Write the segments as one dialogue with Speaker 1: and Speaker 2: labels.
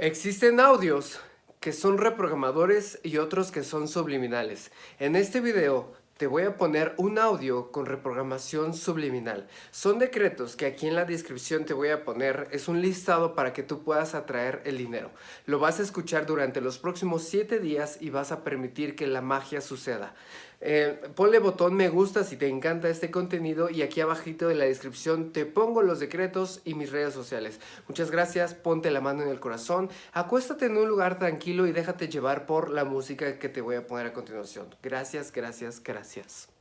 Speaker 1: Existen audios que son reprogramadores y otros que son subliminales. En este video te voy a poner un audio con reprogramación subliminal. Son decretos que aquí en la descripción te voy a poner. Es un listado para que tú puedas atraer el dinero. Lo vas a escuchar durante los próximos 7 días y vas a permitir que la magia suceda. Eh, ponle botón me gusta si te encanta este contenido y aquí abajito en la descripción te pongo los decretos y mis redes sociales. Muchas gracias, ponte la mano en el corazón, acuéstate en un lugar tranquilo y déjate llevar por la música que te voy a poner a continuación. Gracias, gracias, gracias.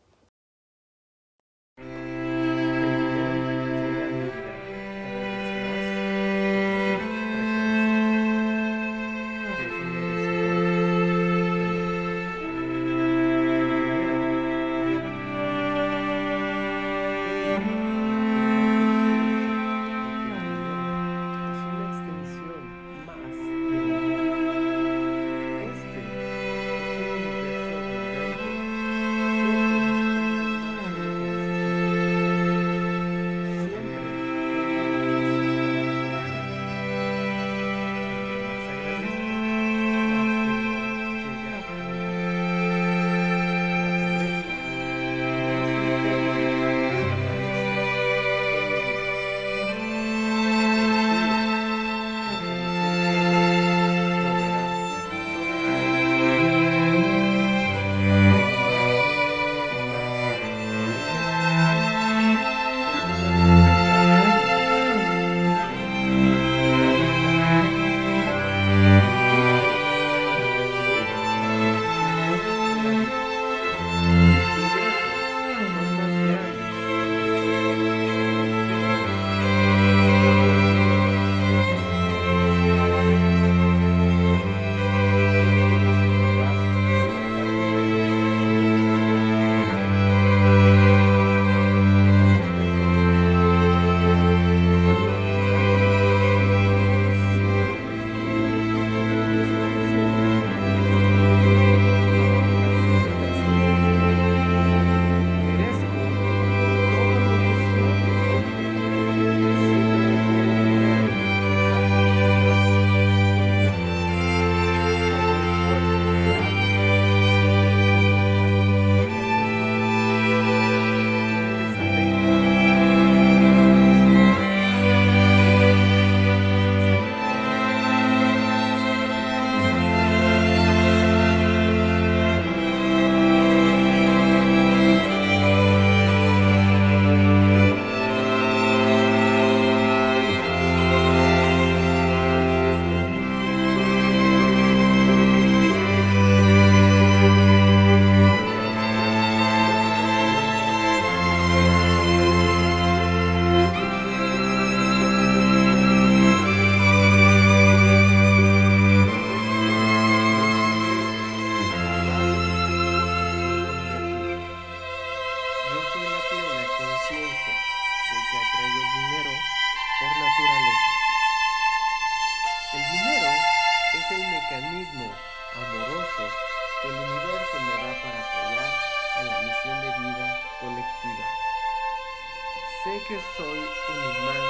Speaker 1: Que soy un imán del dinero.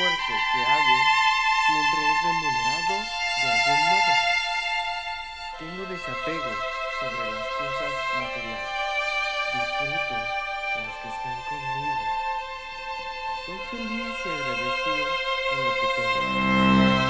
Speaker 1: esfuerzo que hago siempre es remunerado de algún modo. Tengo desapego sobre las cosas materiales. Disfruto las que están conmigo. Soy feliz y agradecido con lo que tengo.